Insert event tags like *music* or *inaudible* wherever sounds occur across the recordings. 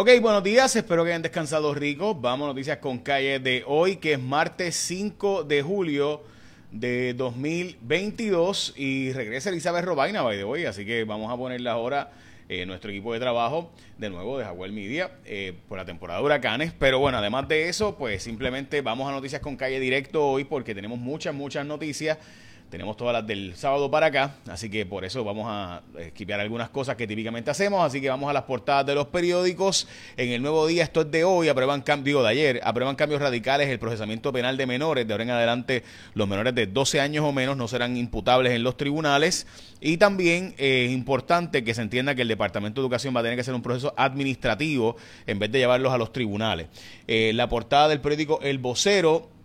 Ok, buenos días, espero que hayan descansado rico. Vamos a noticias con calle de hoy, que es martes 5 de julio de 2022 y regresa Elizabeth Robaina, by de hoy, así que vamos a ponerla ahora eh, nuestro equipo de trabajo de nuevo de Jaguar Media eh, por la temporada de huracanes. Pero bueno, además de eso, pues simplemente vamos a noticias con calle directo hoy porque tenemos muchas, muchas noticias. Tenemos todas las del sábado para acá, así que por eso vamos a esquivar algunas cosas que típicamente hacemos. Así que vamos a las portadas de los periódicos. En el nuevo día, esto es de hoy, aprueban cambio de ayer, aprueban cambios radicales el procesamiento penal de menores. De ahora en adelante, los menores de 12 años o menos no serán imputables en los tribunales. Y también eh, es importante que se entienda que el Departamento de Educación va a tener que hacer un proceso administrativo en vez de llevarlos a los tribunales. Eh, la portada del periódico El Vocero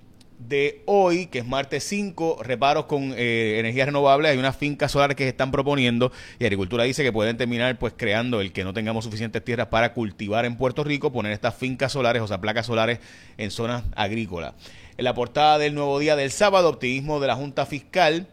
de hoy, que es martes 5, reparos con eh, energías renovables. Hay unas fincas solares que se están proponiendo y Agricultura dice que pueden terminar pues creando el que no tengamos suficientes tierras para cultivar en Puerto Rico, poner estas fincas solares, o sea, placas solares en zonas agrícolas. En la portada del nuevo día del sábado, optimismo de la Junta Fiscal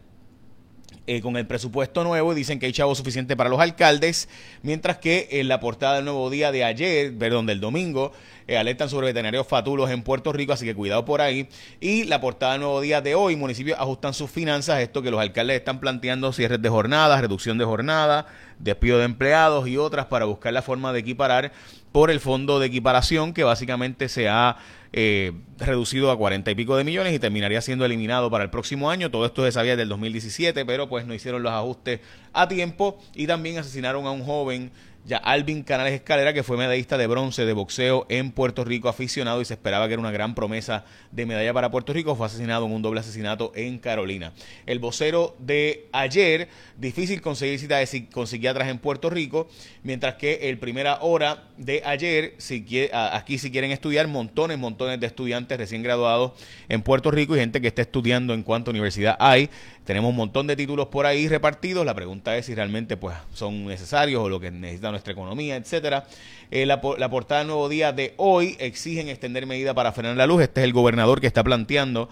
eh, con el presupuesto nuevo dicen que hay chavo suficiente para los alcaldes, mientras que en la portada del nuevo día de ayer, perdón, del domingo, eh, alertan sobre veterinarios fatulos en Puerto Rico, así que cuidado por ahí. Y la portada del nuevo día de hoy, municipios ajustan sus finanzas, esto que los alcaldes están planteando cierres de jornadas, reducción de jornada, despido de empleados y otras para buscar la forma de equiparar por el fondo de equiparación que básicamente se ha eh, reducido a cuarenta y pico de millones y terminaría siendo eliminado para el próximo año. Todo esto se sabía del 2017, pero pues no hicieron los ajustes a tiempo y también asesinaron a un joven ya Alvin Canales Escalera, que fue medallista de bronce de boxeo en Puerto Rico, aficionado y se esperaba que era una gran promesa de medalla para Puerto Rico, fue asesinado en un doble asesinato en Carolina. El vocero de ayer, difícil conseguir cita de, con psiquiatras en Puerto Rico, mientras que el primera hora de ayer, si aquí si quieren estudiar, montones, montones de estudiantes recién graduados en Puerto Rico y gente que está estudiando en cuánta universidad hay. Tenemos un montón de títulos por ahí repartidos. La pregunta es si realmente pues, son necesarios o lo que necesita nuestra economía, etcétera. Eh, la, portada del Nuevo Día de hoy exigen extender medida para frenar la luz. Este es el gobernador que está planteando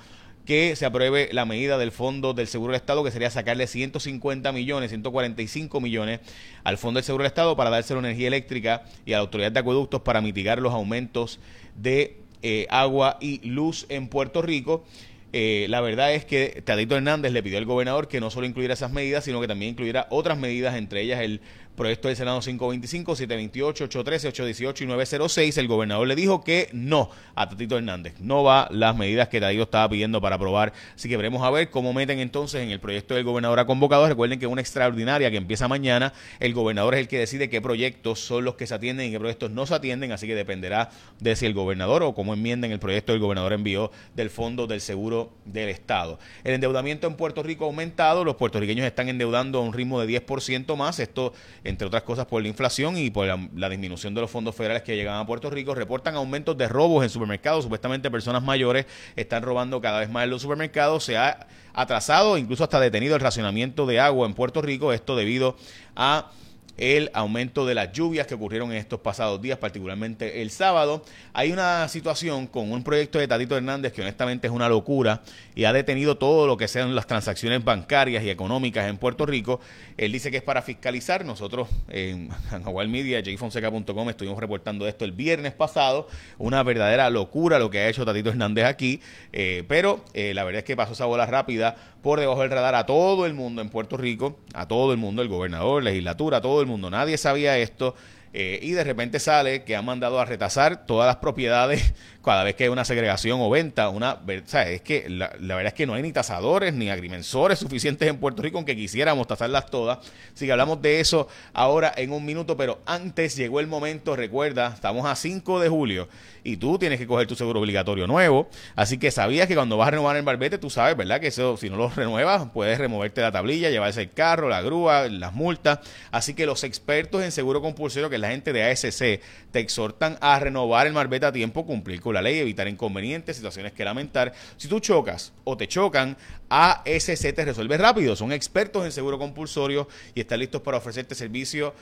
que se apruebe la medida del Fondo del Seguro del Estado, que sería sacarle 150 millones, 145 millones al Fondo del Seguro del Estado para dárselo energía eléctrica y a la Autoridad de Acueductos para mitigar los aumentos de eh, agua y luz en Puerto Rico. Eh, la verdad es que Tadito Hernández le pidió al gobernador que no solo incluyera esas medidas, sino que también incluyera otras medidas, entre ellas el proyecto del Senado 525, 728, 813, 818 y 906, el gobernador le dijo que no a Tatito Hernández. No va las medidas que Tatito estaba pidiendo para aprobar. Así que veremos a ver cómo meten entonces en el proyecto del gobernador a convocado. Recuerden que una extraordinaria que empieza mañana. El gobernador es el que decide qué proyectos son los que se atienden y qué proyectos no se atienden. Así que dependerá de si el gobernador o cómo enmienden el proyecto el gobernador envió del Fondo del Seguro del Estado. El endeudamiento en Puerto Rico ha aumentado. Los puertorriqueños están endeudando a un ritmo de 10% más. Esto entre otras cosas por la inflación y por la, disminución de los fondos federales que llegan a Puerto Rico, reportan aumentos de robos en supermercados. Supuestamente personas mayores están robando cada vez más en los supermercados. Se ha atrasado, incluso hasta detenido el racionamiento de agua en Puerto Rico, esto debido a el aumento de las lluvias que ocurrieron en estos pasados días, particularmente el sábado. Hay una situación con un proyecto de Tatito Hernández que honestamente es una locura y ha detenido todo lo que sean las transacciones bancarias y económicas en Puerto Rico. Él dice que es para fiscalizar. Nosotros en *laughs* Jaguar Media, jfonseca.com, estuvimos reportando esto el viernes pasado. Una verdadera locura lo que ha hecho Tatito Hernández aquí. Eh, pero eh, la verdad es que pasó esa bola rápida por debajo del radar a todo el mundo en Puerto Rico, a todo el mundo, el gobernador, legislatura, a todo el mundo. Nadie sabía esto. Eh, y de repente sale que han mandado a retasar todas las propiedades *laughs* cada vez que hay una segregación o venta, una, es que la, verdad es que no hay ni tasadores ni agrimensores *laughs* suficientes en Puerto Rico, aunque quisiéramos tasarlas todas. Así que hablamos de eso ahora en un minuto, pero antes llegó el momento, recuerda, estamos a 5 de julio y tú tienes que coger tu seguro obligatorio nuevo. Así que sabías que cuando vas a renovar el barbete, tú sabes, ¿verdad? Que eso, si no lo renuevas, puedes removerte la tablilla, llevarse el carro, la grúa, las multas. Así que los expertos en seguro compulsorio, que la gente de ASC, te exhortan a renovar el marbete a tiempo, cumplir con la ley, evitar inconvenientes, situaciones que lamentar. Si tú chocas o te chocan, ASC te resuelve rápido. Son expertos en seguro compulsorio y están listos para ofrecerte servicio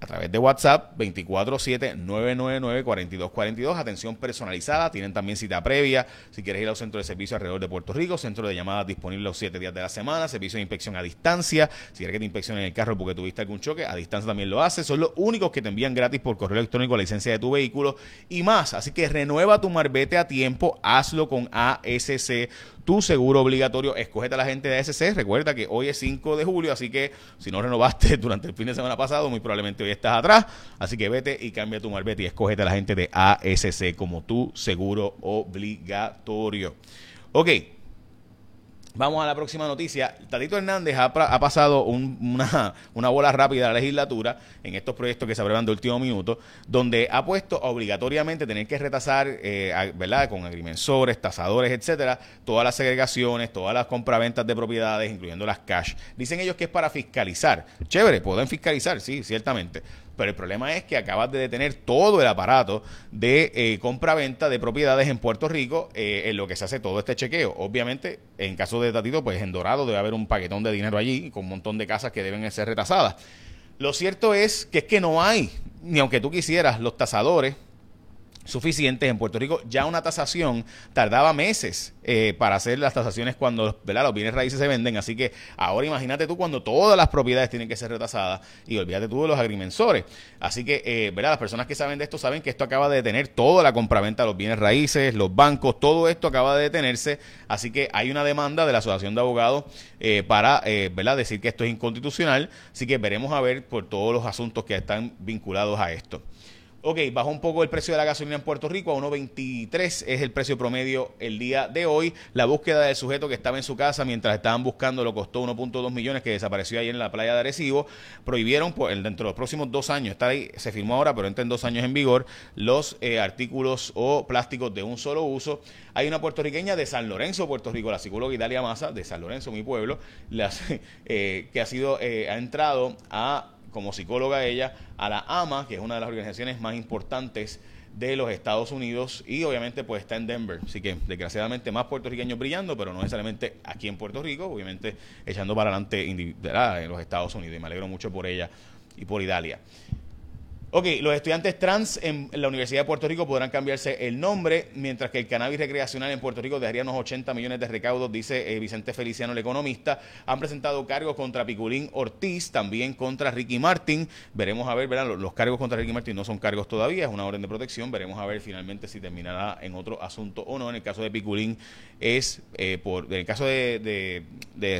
a través de WhatsApp 247-999-4242. Atención personalizada. Tienen también cita previa. Si quieres ir a un centro de servicio alrededor de Puerto Rico, centro de llamadas disponible los 7 días de la semana, servicio de inspección a distancia. Si quieres que te inspeccionen el carro porque tuviste algún choque, a distancia también lo hace. Son los únicos que te envían gratis por correo electrónico la licencia de tu vehículo y más. Así que renueva tu marbete a tiempo. Hazlo con ASC tu seguro obligatorio. Escógete a la gente de ASC. Recuerda que hoy es 5 de julio, así que si no renovaste *laughs* durante el fin de semana pasado, muy probablemente hoy estás atrás. Así que vete y cambia tu marbete y escógete a la gente de ASC como tu seguro obligatorio. Ok. Vamos a la próxima noticia. Tatito Hernández ha, pasado una, bola rápida a la legislatura en estos proyectos que se aprueban de último minuto, donde ha puesto obligatoriamente tener que retasar, eh, ¿verdad?, con agrimensores, tasadores, etcétera, todas las segregaciones, todas las compraventas de propiedades, incluyendo las cash. Dicen ellos que es para fiscalizar. Chévere, pueden fiscalizar, sí, ciertamente pero el problema es que acabas de detener todo el aparato de eh, compra-venta de propiedades en Puerto Rico eh, en lo que se hace todo este chequeo. Obviamente, en caso de Tatito, pues en Dorado debe haber un paquetón de dinero allí con un montón de casas que deben ser retasadas. Lo cierto es que es que no hay, ni aunque tú quisieras, los tasadores suficientes. En Puerto Rico ya una tasación tardaba meses eh, para hacer las tasaciones cuando los bienes raíces se venden. Así que ahora imagínate tú cuando todas las propiedades tienen que ser retasadas y olvídate tú de los agrimensores. Así que eh, ¿verdad? las personas que saben de esto saben que esto acaba de detener toda la compraventa de los bienes raíces, los bancos, todo esto acaba de detenerse. Así que hay una demanda de la Asociación de Abogados eh, para ¿verdad? decir que esto es inconstitucional. Así que veremos a ver por todos los asuntos que están vinculados a esto. Ok, bajó un poco el precio de la gasolina en Puerto Rico, a 1.23 es el precio promedio el día de hoy. La búsqueda del sujeto que estaba en su casa mientras estaban buscando lo costó 1.2 millones que desapareció ahí en la playa de Arecibo. Prohibieron por, dentro de los próximos dos años, está ahí, se firmó ahora, pero entra en dos años en vigor, los eh, artículos o plásticos de un solo uso. Hay una puertorriqueña de San Lorenzo, Puerto Rico, la psicóloga Italia Massa, de San Lorenzo, mi pueblo, *laughs* eh, que ha sido, eh, ha entrado a como psicóloga ella, a la AMA, que es una de las organizaciones más importantes de los Estados Unidos y obviamente pues está en Denver. Así que desgraciadamente más puertorriqueños brillando, pero no necesariamente aquí en Puerto Rico, obviamente echando para adelante en los Estados Unidos y me alegro mucho por ella y por Italia. Ok, los estudiantes trans en la Universidad de Puerto Rico podrán cambiarse el nombre, mientras que el cannabis recreacional en Puerto Rico dejaría unos 80 millones de recaudos, dice eh, Vicente Feliciano, el economista. Han presentado cargos contra Piculín Ortiz, también contra Ricky Martin. Veremos a ver, verán, los, cargos contra Ricky Martin no son cargos todavía, es una orden de protección. Veremos a ver finalmente si terminará en otro asunto o no. En el caso de Piculín es, eh, por, en el caso de,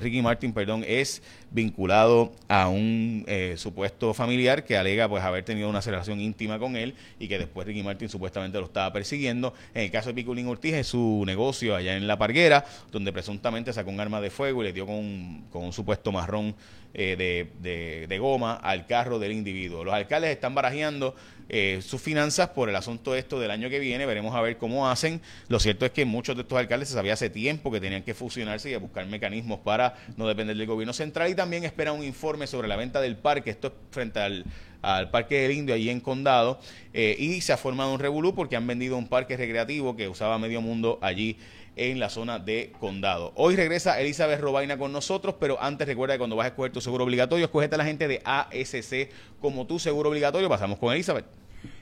Ricky Martin, perdón, es vinculado a un eh, supuesto familiar que alega pues haber tenido una aceleración íntima con él y que después Ricky Martin supuestamente lo estaba persiguiendo. En el caso de Piculín Ortiz es su negocio allá en La Parguera, donde presuntamente sacó un arma de fuego y le dio con un supuesto marrón eh, de, de, goma al carro del individuo. Los alcaldes están barajeando eh, sus finanzas por el asunto esto del año que viene, veremos a ver cómo hacen. Lo cierto es que muchos de estos alcaldes se sabía hace tiempo que tenían que fusionarse y buscar mecanismos para no depender del gobierno central y también espera un informe sobre la venta del parque, esto es frente al al Parque del Indio, allí en Condado, eh, y se ha formado un revolú porque han vendido un parque recreativo que usaba medio mundo allí en la zona de Condado. Hoy regresa Elizabeth Robaina con nosotros, pero antes recuerda que cuando vas a escoger tu seguro obligatorio, escogete a la gente de ASC como tu seguro obligatorio. Pasamos con Elizabeth.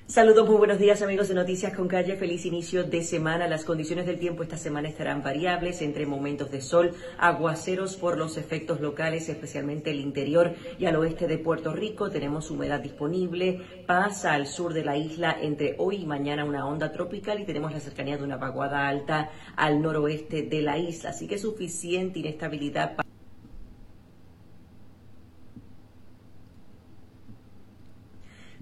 Saludos, muy buenos días amigos de Noticias con Calle. Feliz inicio de semana. Las condiciones del tiempo esta semana estarán variables entre momentos de sol, aguaceros por los efectos locales, especialmente el interior y al oeste de Puerto Rico. Tenemos humedad disponible. Pasa al sur de la isla entre hoy y mañana una onda tropical y tenemos la cercanía de una vaguada alta al noroeste de la isla. Así que suficiente inestabilidad para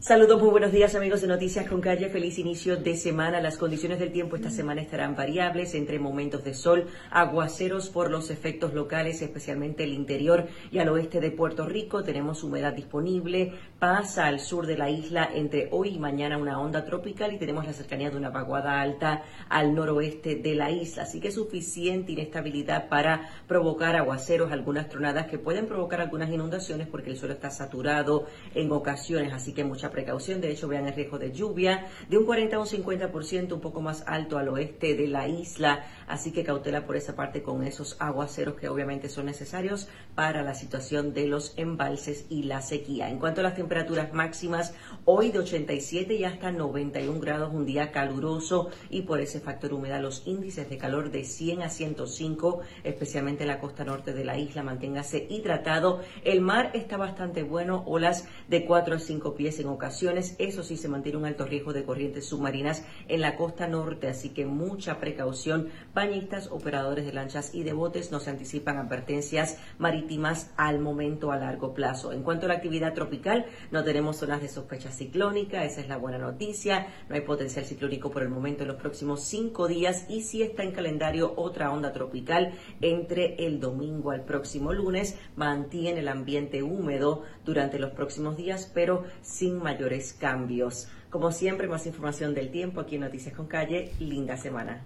Saludos, muy buenos días amigos de Noticias con Calle. Feliz inicio de semana. Las condiciones del tiempo esta semana estarán variables entre momentos de sol, aguaceros por los efectos locales, especialmente el interior y al oeste de Puerto Rico. Tenemos humedad disponible. Pasa al sur de la isla entre hoy y mañana una onda tropical y tenemos la cercanía de una vaguada alta al noroeste de la isla. Así que suficiente inestabilidad para provocar aguaceros, algunas tronadas que pueden provocar algunas inundaciones porque el suelo está saturado en ocasiones. Así que mucha precaución. De hecho, vean el riesgo de lluvia de un 40 a un 50%, un poco más alto al oeste de la isla. Así que cautela por esa parte con esos aguaceros que obviamente son necesarios para la situación de los embalses y la sequía. En cuanto a las temperaturas máximas, hoy de 87 y hasta 91 grados, un día caluroso y por ese factor humedad los índices de calor de 100 a 105, especialmente en la costa norte de la isla. Manténgase hidratado. El mar está bastante bueno, olas de 4 a 5 pies en ocasiones. Eso sí, se mantiene un alto riesgo de corrientes submarinas en la costa norte, así que mucha precaución. Bañistas, operadores de lanchas y de botes no se anticipan advertencias marítimas al momento a largo plazo. En cuanto a la actividad tropical, no tenemos zonas de sospecha ciclónica, esa es la buena noticia. No hay potencial ciclónico por el momento en los próximos cinco días y si está en calendario otra onda tropical entre el domingo al próximo lunes. Mantiene el ambiente húmedo durante los próximos días, pero sin mayores cambios. Como siempre, más información del tiempo aquí en Noticias con Calle. Linda semana.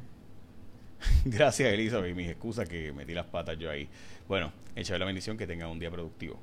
*laughs* Gracias, Elizabeth. Mis excusas que metí las patas yo ahí. Bueno, échale la bendición que tenga un día productivo.